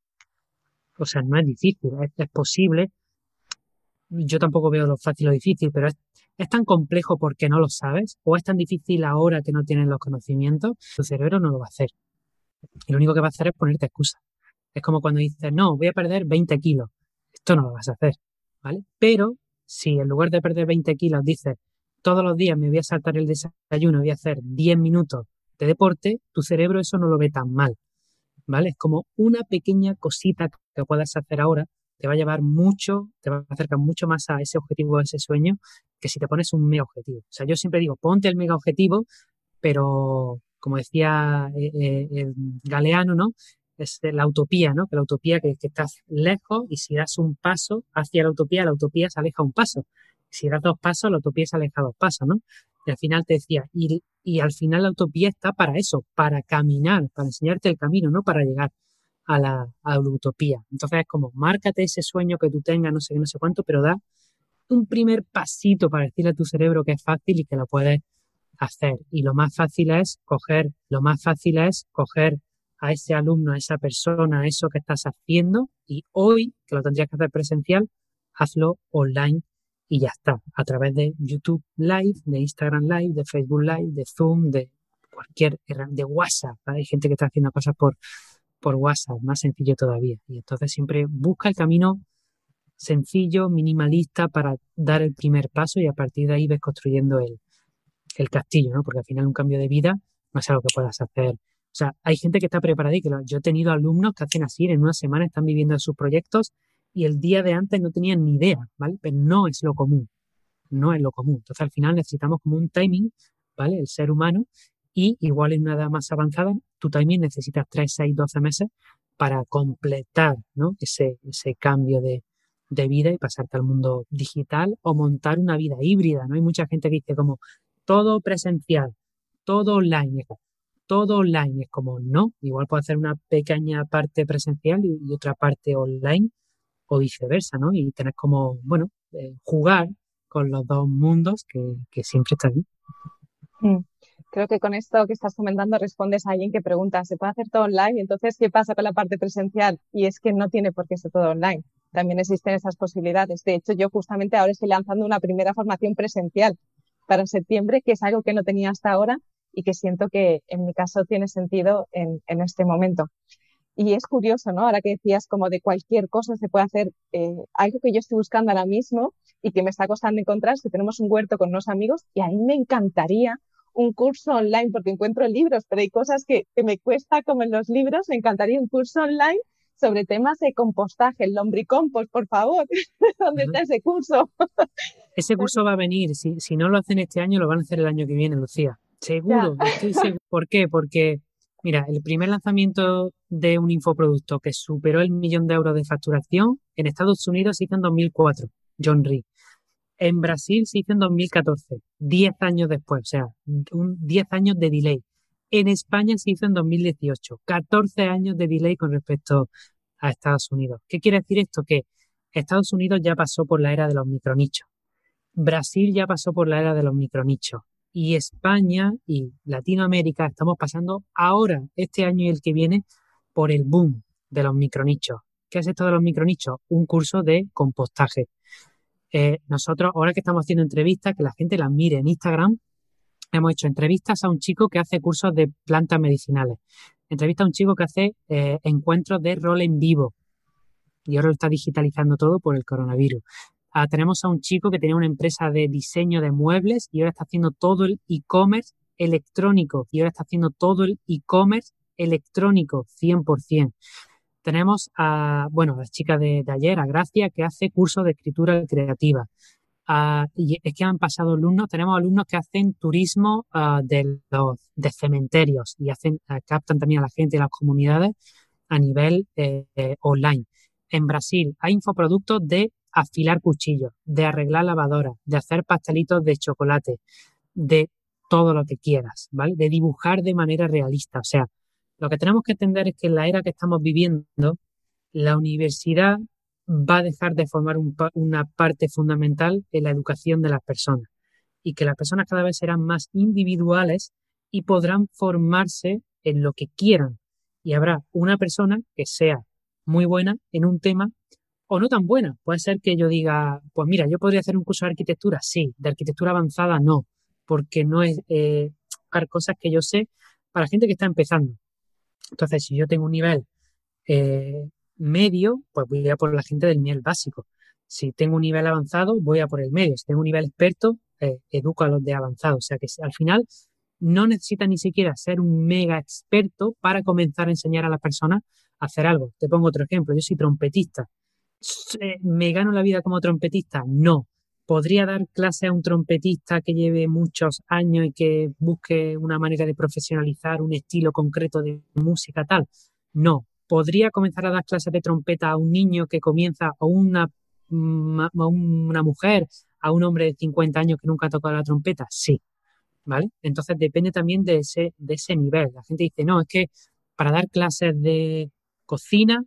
o sea, no es difícil, es, posible, yo tampoco veo lo fácil o difícil, pero es, es, tan complejo porque no lo sabes, o es tan difícil ahora que no tienes los conocimientos, tu cerebro no lo va a hacer. Y lo único que va a hacer es ponerte excusa. Es como cuando dices, no, voy a perder 20 kilos. Esto no lo vas a hacer, ¿vale? Pero si en lugar de perder 20 kilos dices, todos los días me voy a saltar el desayuno, voy a hacer 10 minutos de deporte, tu cerebro eso no lo ve tan mal, ¿vale? Es como una pequeña cosita que puedas hacer ahora, te va a llevar mucho, te va a acercar mucho más a ese objetivo, a ese sueño, que si te pones un mega objetivo. O sea, yo siempre digo, ponte el mega objetivo, pero como decía eh, eh, el Galeano, ¿no? es la utopía, ¿no? Que la utopía que, que, estás lejos y si das un paso hacia la utopía, la utopía se aleja un paso. Si das dos pasos, la utopía se aleja dos pasos, ¿no? Y al final te decía, y, y al final la utopía está para eso, para caminar, para enseñarte el camino, no para llegar a la, a la utopía. Entonces es como, márcate ese sueño que tú tengas, no sé qué, no sé cuánto, pero da un primer pasito para decirle a tu cerebro que es fácil y que lo puedes hacer. Y lo más fácil es coger, lo más fácil es coger a ese alumno, a esa persona, a eso que estás haciendo y hoy, que lo tendrías que hacer presencial, hazlo online y ya está, a través de YouTube Live, de Instagram Live, de Facebook Live, de Zoom, de cualquier, de WhatsApp. Hay gente que está haciendo cosas por, por WhatsApp, más sencillo todavía. Y entonces siempre busca el camino sencillo, minimalista para dar el primer paso y a partir de ahí ves construyendo el, el castillo, ¿no? Porque al final un cambio de vida no es algo que puedas hacer o sea, hay gente que está preparada y que yo he tenido alumnos que hacen así, en una semana están viviendo sus proyectos y el día de antes no tenían ni idea, ¿vale? Pero no es lo común, no es lo común. Entonces al final necesitamos como un timing, ¿vale? El ser humano y igual en una edad más avanzada, tu timing necesitas 3, 6, 12 meses para completar, ¿no? Ese, ese cambio de, de vida y pasarte al mundo digital o montar una vida híbrida, ¿no? Hay mucha gente que dice como todo presencial, todo online todo online. Es como, no, igual puedo hacer una pequeña parte presencial y, otra parte online o viceversa, ¿no? Y tener como, bueno, eh, jugar con los dos mundos que, que siempre está bien. Mm. Creo que con esto que estás comentando respondes a alguien que pregunta, ¿se puede hacer todo online? Entonces, ¿qué pasa con la parte presencial? Y es que no tiene por qué ser todo online. También existen esas posibilidades. De hecho, yo justamente ahora estoy lanzando una primera formación presencial para septiembre, que es algo que no tenía hasta ahora y que siento que en mi caso tiene sentido en, en este momento. Y es curioso, ¿no? Ahora que decías como de cualquier cosa se puede hacer, eh, algo que yo estoy buscando ahora mismo y que me está costando encontrar es que tenemos un huerto con unos amigos y a mí me encantaría un curso online porque encuentro libros, pero hay cosas que, que me cuesta como en los libros, me encantaría un curso online sobre temas de compostaje, el lombricompost, por favor. ¿Dónde está ese curso? ese curso va a venir. Si, si, no lo hacen este año, lo van a hacer el año que viene, Lucía. Seguro, estoy seguro. ¿Por qué? Porque, mira, el primer lanzamiento de un infoproducto que superó el millón de euros de facturación en Estados Unidos se hizo en 2004, John Reed. En Brasil se hizo en 2014, 10 años después, o sea, un 10 años de delay. En España se hizo en 2018, 14 años de delay con respecto a Estados Unidos. ¿Qué quiere decir esto? Que Estados Unidos ya pasó por la era de los micronichos. Brasil ya pasó por la era de los micronichos. Y España y Latinoamérica estamos pasando ahora, este año y el que viene, por el boom de los micronichos. ¿Qué es esto de los micronichos? Un curso de compostaje. Eh, nosotros, ahora que estamos haciendo entrevistas, que la gente las mire en Instagram, hemos hecho entrevistas a un chico que hace cursos de plantas medicinales, entrevista a un chico que hace eh, encuentros de rol en vivo y ahora lo está digitalizando todo por el coronavirus. Ah, tenemos a un chico que tenía una empresa de diseño de muebles y ahora está haciendo todo el e-commerce electrónico y ahora está haciendo todo el e-commerce electrónico 100%. Tenemos a, bueno, a la chica de, ayer, a Gracia, que hace cursos de escritura creativa. Ah, y es que han pasado alumnos, tenemos alumnos que hacen turismo ah, de los de cementerios y hacen, ah, captan también a la gente y las comunidades a nivel eh, online. En Brasil hay infoproductos de afilar cuchillos, de arreglar lavadoras, de hacer pastelitos de chocolate, de todo lo que quieras, ¿vale? De dibujar de manera realista. O sea, lo que tenemos que entender es que en la era que estamos viviendo, la universidad va a dejar de formar una parte fundamental en la educación de las personas y que las personas cada vez serán más individuales y podrán formarse en lo que quieran. Y habrá una persona que sea muy buena en un tema o no tan buena. Puede ser que yo diga, pues mira, yo podría hacer un curso de arquitectura, sí, de arquitectura avanzada no, porque no es eh, cosas que yo sé para gente que está empezando. Entonces, si yo tengo un nivel eh, medio, pues voy a por la gente del nivel básico. Si tengo un nivel avanzado, voy a por el medio. Si tengo un nivel experto, eh, educo a los de avanzado. O sea que al final no necesita ni siquiera ser un mega experto para comenzar a enseñar a las personas a hacer algo. Te pongo otro ejemplo. Yo soy trompetista. ¿Me gano la vida como trompetista? No. ¿Podría dar clase a un trompetista que lleve muchos años y que busque una manera de profesionalizar un estilo concreto de música tal? No. ¿Podría comenzar a dar clases de trompeta a un niño que comienza, o una, una mujer, a un hombre de 50 años que nunca ha tocado la trompeta? Sí. ¿Vale? Entonces depende también de ese, de ese nivel. La gente dice, no, es que para dar clases de cocina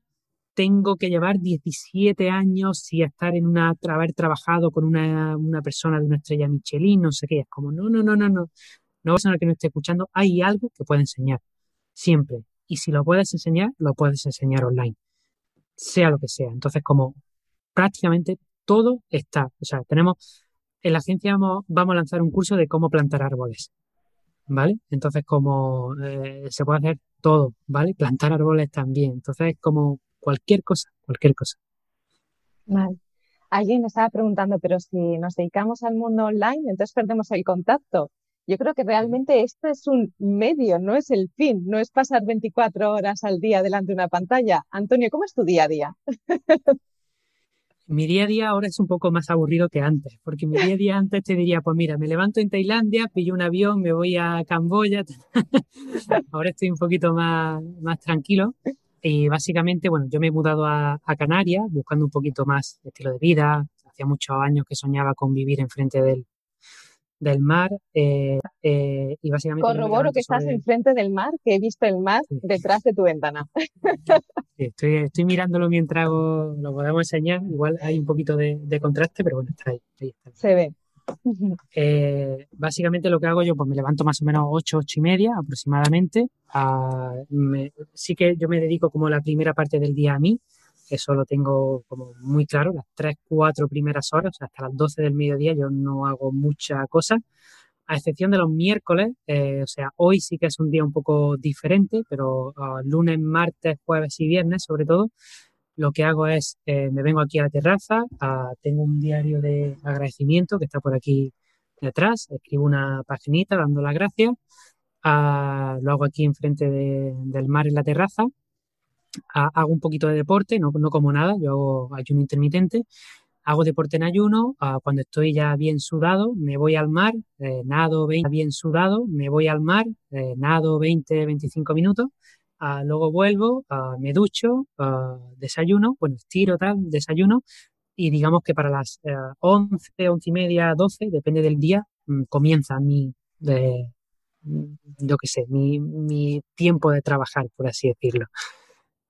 tengo que llevar 17 años y estar en una, haber trabajado con una, una persona de una estrella Michelin, no sé qué. Es como, no, no, no, no, no. No persona que no esté escuchando, hay algo que puede enseñar. Siempre. Y si lo puedes enseñar, lo puedes enseñar online. Sea lo que sea. Entonces, como prácticamente todo está. O sea, tenemos, en la agencia vamos, vamos a lanzar un curso de cómo plantar árboles. ¿Vale? Entonces, como eh, se puede hacer todo, ¿vale? Plantar árboles también. Entonces, como cualquier cosa, cualquier cosa. Vale. Alguien me estaba preguntando, pero si nos dedicamos al mundo online, entonces perdemos el contacto. Yo creo que realmente esto es un medio, no es el fin, no es pasar 24 horas al día delante de una pantalla. Antonio, ¿cómo es tu día a día? mi día a día ahora es un poco más aburrido que antes, porque mi día a día antes te diría, pues mira, me levanto en Tailandia, pillo un avión, me voy a Camboya. ahora estoy un poquito más, más tranquilo. Y básicamente, bueno, yo me he mudado a, Canarias buscando un poquito más de estilo de vida. Hacía muchos años que soñaba con vivir enfrente del, del mar eh, eh, y básicamente... Corroboro que estás enfrente del mar, que he visto el mar detrás de tu ventana. estoy, estoy mirándolo mientras lo podemos enseñar. Igual hay un poquito de, de contraste, pero bueno, está ahí, ahí está. Se ve. Eh, básicamente lo que hago yo, pues me levanto más o menos 8, 8 y media aproximadamente. sí que yo me dedico como la primera parte del día a mí. Eso lo tengo como muy claro, las 3, 4 primeras horas, hasta las 12 del mediodía yo no hago mucha cosa, a excepción de los miércoles, eh, o sea, hoy sí que es un día un poco diferente, pero ah, lunes, martes, jueves y viernes sobre todo, lo que hago es, eh, me vengo aquí a la terraza, ah, tengo un diario de agradecimiento que está por aquí detrás, escribo una paginita dando las gracias, ah, lo hago aquí enfrente del mar en la terraza, hago un poquito de deporte, no, no como nada, yo hago ayuno intermitente, hago deporte en ayuno, cuando estoy ya bien sudado, me voy al mar, eh, nado 20, bien sudado, me voy al mar, eh, nado 20, 25 minutos, luego vuelvo, me ducho, desayuno, bueno, estiro tal, desayuno y digamos que para las 11, eh, 11 y media, 12, depende del día, mm, comienza mi, de, mm, yo qué sé, mi, mi, tiempo de trabajar, por así decirlo.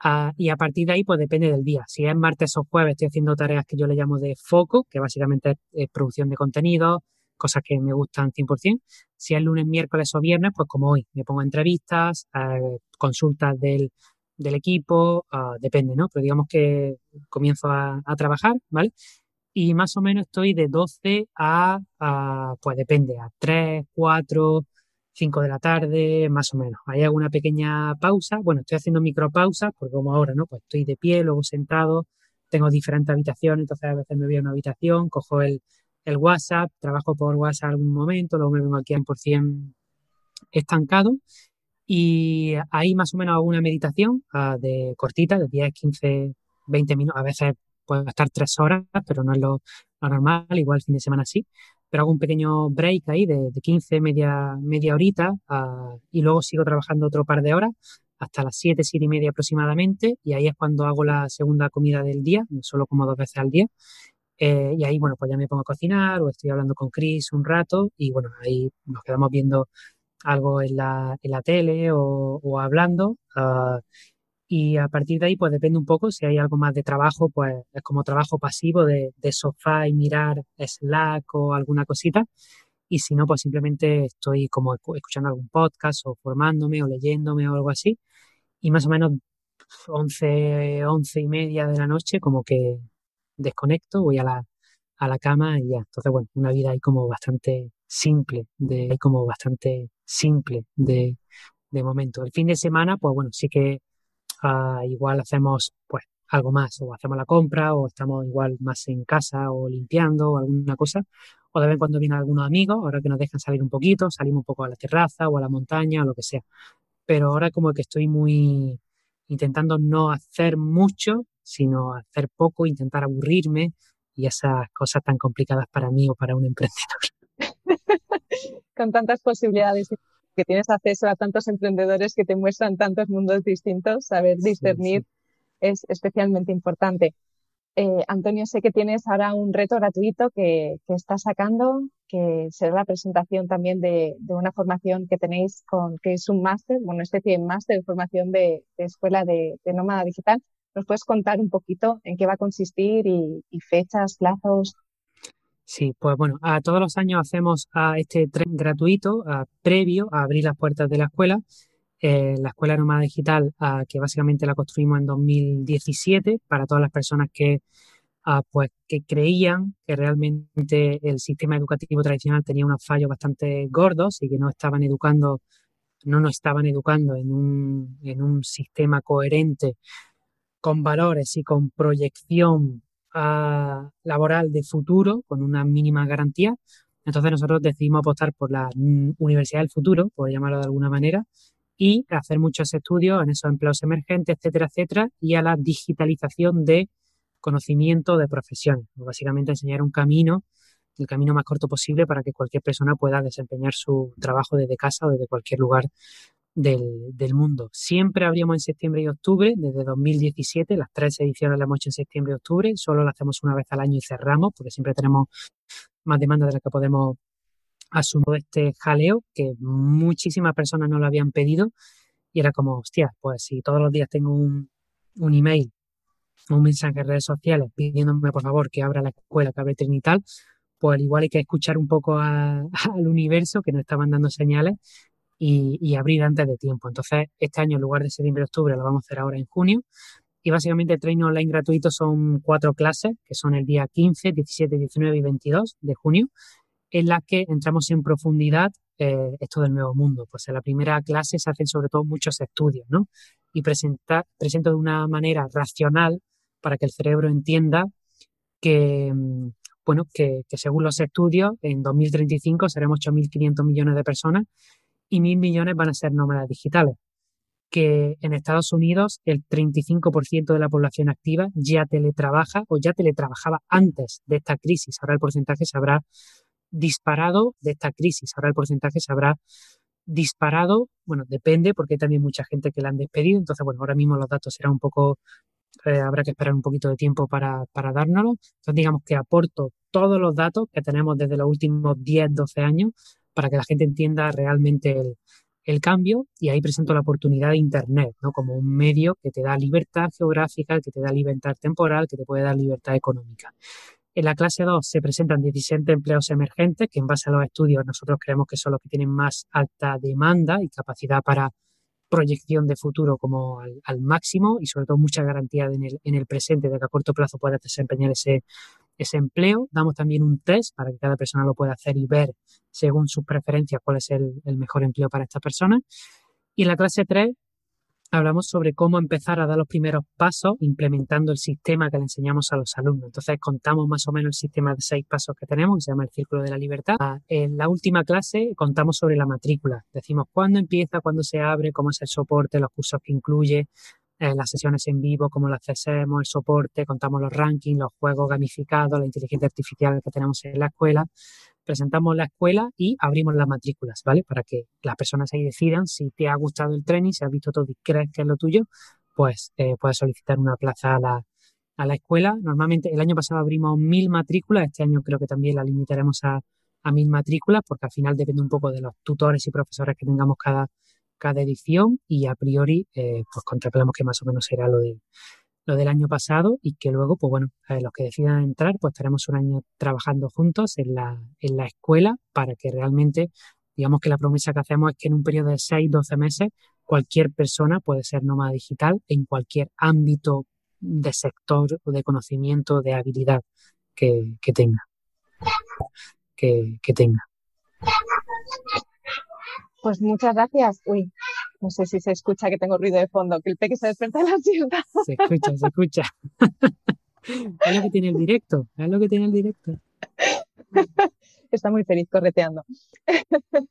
Ah, y a partir de ahí, pues depende del día. Si es martes o jueves, estoy haciendo tareas que yo le llamo de foco, que básicamente es, producción de contenido, cosas que me gustan 100%. Si es lunes, miércoles o viernes, pues como hoy, me pongo entrevistas, eh, consultas del, del equipo, ah, depende, ¿no? Pero digamos que comienzo a, trabajar, ¿vale? Y más o menos estoy de 12 a, pues depende, a 3, 4, 5 de la tarde, más o menos. Hay alguna pequeña pausa, bueno, estoy haciendo micropausas, porque como ahora, ¿no? Pues estoy de pie, luego sentado, tengo diferentes habitaciones, entonces a veces me voy a una habitación, cojo el, el WhatsApp, trabajo por WhatsApp algún momento, luego me vengo aquí por 100 estancado y ahí más o menos hago una meditación ah, de cortita, de 10, 15, 20 minutos. A veces puedo estar tres horas, pero no es lo, normal, igual el fin de semana sí. Pero hago un pequeño break ahí de, de 15, media, media horita ah, y luego sigo trabajando otro par de horas hasta las 7, 7 y media aproximadamente. Y ahí es cuando hago la segunda comida del día, solo como dos veces al día. Eh, y ahí, bueno, pues ya me pongo a cocinar o estoy hablando con Chris un rato y bueno, ahí nos quedamos viendo algo en la, en la tele o, hablando. Ah, y a partir de ahí, pues depende un poco. Si hay algo más de trabajo, pues es como trabajo pasivo de, de sofá y mirar Slack o alguna cosita. Y si no, pues simplemente estoy como escuchando algún podcast o formándome o leyéndome o algo así. Y más o menos 11, 11 y media de la noche, como que desconecto, voy a la, a la cama y ya. Entonces, bueno, una vida ahí como bastante simple, de, como bastante simple de, de momento. El fin de semana, pues bueno, sí que uh, igual hacemos pues algo más, o hacemos la compra, o estamos igual más en casa, o limpiando, o alguna cosa. O de vez en cuando vienen algunos amigos, ahora que nos dejan salir un poquito, salimos un poco a la terraza o a la montaña o lo que sea. Pero ahora como que estoy muy intentando no hacer mucho, sino hacer poco, intentar aburrirme y esas cosas tan complicadas para mí o para un emprendedor. con tantas posibilidades que tienes acceso a tantos emprendedores que te muestran tantos mundos distintos, saber discernir es especialmente importante. Eh, Antonio, sé que tienes ahora un reto gratuito que, que estás sacando, que será la presentación también de, una formación que tenéis con, que es un máster, bueno, una especie de máster de formación de, escuela de, nómada digital. ¿Nos puedes contar un poquito en qué va a consistir y fechas, plazos? Sí, pues bueno, a todos los años hacemos a este tren gratuito previo a abrir las puertas de la escuela. Eh, la escuela nómada digital, que básicamente la construimos en 2017 para todas las personas que, pues, que creían que realmente el sistema educativo tradicional tenía unos fallos bastante gordos y que no estaban educando, no nos estaban educando en un, en un sistema coherente con valores y con proyección laboral de futuro con una mínima garantía. Entonces nosotros decidimos apostar por la Universidad del Futuro, por llamarlo de alguna manera, y hacer muchos estudios en esos empleos emergentes, etcétera, etcétera, y a la digitalización de conocimiento de profesiones. Básicamente enseñar un camino, el camino más corto posible para que cualquier persona pueda desempeñar su trabajo desde casa o desde cualquier lugar del, mundo. Siempre abrimos en septiembre y octubre, desde 2017, las tres ediciones las hemos hecho en septiembre y octubre, solo lo hacemos una vez al año y cerramos, porque siempre tenemos más demanda de la que podemos asumir este jaleo, que muchísimas personas no lo habían pedido, y era como, hostia, pues si todos los días tengo un, un email, un mensaje en redes sociales pidiéndome por favor que abra la escuela, que abre Trinital, pues igual hay que escuchar un poco al universo que nos estaban dando señales y, abrir antes de tiempo. Entonces, este año en lugar de septiembre-octubre lo vamos a hacer ahora en junio Y básicamente el training online gratuito son cuatro clases, que son el día 15, 17, 19 y 22 de junio, en las que entramos en profundidad eh, esto del nuevo mundo. Pues en la primera clase se hacen sobre todo muchos estudios, ¿no? Y presenta, presento de una manera racional para que el cerebro entienda que, mm, bueno, que, que según los estudios, en 2035 seremos 8.500 millones de personas y mil millones van a ser nómadas digitales. Que en Estados Unidos el 35% de la población activa ya teletrabaja o ya teletrabajaba antes de esta crisis. Ahora el porcentaje se habrá disparado de esta crisis. Ahora el porcentaje se habrá disparado. Bueno, depende porque hay también mucha gente que la han despedido. Entonces, bueno, ahora mismo los datos serán un poco eh, habrá que esperar un poquito de tiempo para, para dárnoslo. Entonces, digamos que aporto todos los datos que tenemos desde los últimos 10, 12 años para que la gente entienda realmente el, cambio y ahí presento la oportunidad de Internet, ¿no? Como un medio que te da libertad geográfica, que te da libertad temporal, que te puede dar libertad económica. En la clase 2 se presentan 17 empleos emergentes que en base a los estudios nosotros creemos que son los que tienen más alta demanda y capacidad para proyección de futuro como al, máximo y sobre todo mucha garantía en el presente de que a corto plazo puedas desempeñar ese, ese empleo. Damos también un test para que cada persona lo pueda hacer y ver según sus preferencias cuál es el, mejor empleo para esta persona. Y en la clase 3 hablamos sobre cómo empezar a dar los primeros pasos implementando el sistema que le enseñamos a los alumnos. Entonces contamos más o menos el sistema de seis pasos que tenemos, que se llama el Círculo de la Libertad. En la última clase contamos sobre la matrícula. Decimos cuándo empieza, cuándo se abre, cómo es el soporte, los cursos que incluye, las sesiones en vivo, cómo las hacemos, el soporte, contamos los rankings, los juegos gamificados, la inteligencia artificial que tenemos en la escuela presentamos la escuela y abrimos las matrículas, ¿vale? Para que las personas ahí decidan si te ha gustado el training, si has visto todo y crees que es lo tuyo, pues eh, puedes solicitar una plaza a la, a la escuela. Normalmente el año pasado abrimos mil matrículas, este año creo que también la limitaremos a, a mil matrículas porque al final depende un poco de los tutores y profesores que tengamos cada, cada edición y a priori eh, pues contemplamos que más o menos será lo de, lo del año pasado y que luego, pues bueno, eh, los que decidan entrar, pues estaremos un año trabajando juntos en la, en la escuela para que realmente, digamos que la promesa que hacemos es que en un periodo de 6, 12 meses, cualquier persona puede ser nómada digital en cualquier ámbito de sector o de conocimiento, de habilidad que, tenga. Que, que tenga. Pues muchas gracias. Uy, no sé si se escucha que tengo ruido de fondo, que el peque se despierta en la ciudad. Se escucha, se escucha. es lo que tiene el directo, es lo que tiene el directo. Está muy feliz correteando.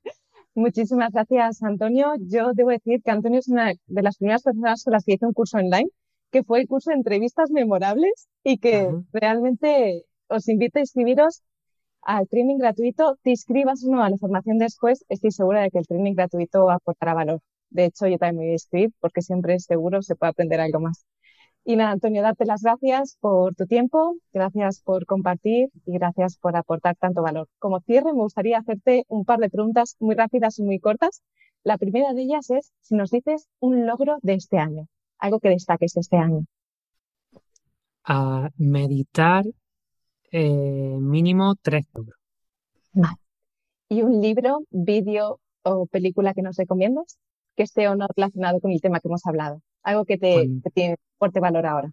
Muchísimas gracias, Antonio. Yo debo decir que Antonio es una de las primeras personas con las que hice un curso online, que fue el curso de entrevistas memorables y que realmente os invito a inscribiros al training gratuito. Te inscribas o no a la formación después, estoy segura de que el training gratuito aportará valor. De hecho, yo también me voy a porque siempre es seguro se puede aprender algo más. Y nada, Antonio, darte las gracias por tu tiempo, gracias por compartir y gracias por aportar tanto valor. Como cierre, me gustaría hacerte un par de preguntas muy rápidas y muy cortas. La primera de ellas es si nos dices un logro de este año, algo que destaques de este año. A meditar eh, mínimo tres logros. Vale. ¿Y un libro, vídeo o película que nos recomiendas? que esté o no relacionado con el tema que hemos hablado. Algo que te, pues tiene fuerte valor ahora.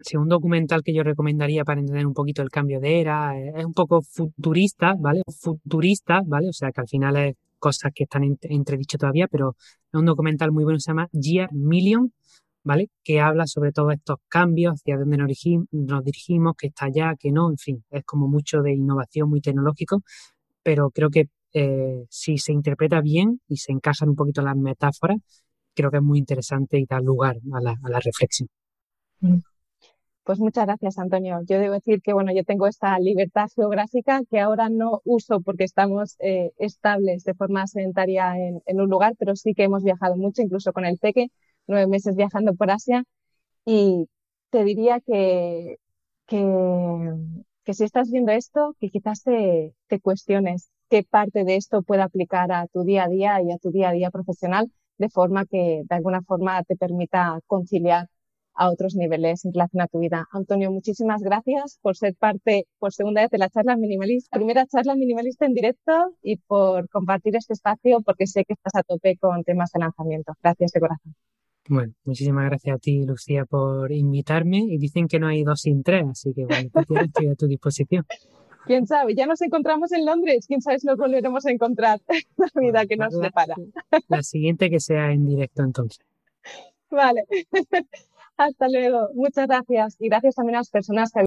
Sí, un documental que yo recomendaría para entender un poquito el cambio de era, eh, es un poco futurista, ¿vale? Futurista, ¿vale? O sea que al final es cosas que están entredicho todavía, pero es un documental muy bueno, se llama Year Million, ¿vale? Que habla sobre todos estos cambios, hacia dónde nos, dirigimos, que está allá, que no, en fin, es como mucho de innovación, muy tecnológico, pero creo que eh, si se interpreta bien y se encajan un poquito las metáforas, creo que es muy interesante y da lugar a la, reflexión. Mm. Pues muchas gracias, Antonio. Yo debo decir que, bueno, yo tengo esta libertad geográfica que ahora no uso porque estamos eh, estables de forma sedentaria en, un lugar, pero sí que hemos viajado mucho, incluso con el Peque, nueve meses viajando por Asia. Y te diría que, que, que si estás viendo esto, que quizás te, te cuestiones qué parte de esto puede aplicar a tu día a día y a tu día a día profesional, de forma que de alguna forma te permita conciliar a otros niveles en relación a tu vida. Antonio, muchísimas gracias por ser parte por segunda vez de la charla minimalista, primera charla minimalista en directo y por compartir este espacio porque sé que estás a tope con temas de lanzamiento. Gracias de corazón. Bueno, muchísimas gracias a ti, Lucía, por invitarme. Y dicen que no hay dos sin tres, así que bueno, estoy a tu disposición. Quién sabe, ya nos encontramos en Londres, quién sabe si nos volveremos a encontrar la vida que nos separa. La siguiente que sea en directo entonces. Vale. Hasta luego. Muchas gracias. Y gracias también a las personas que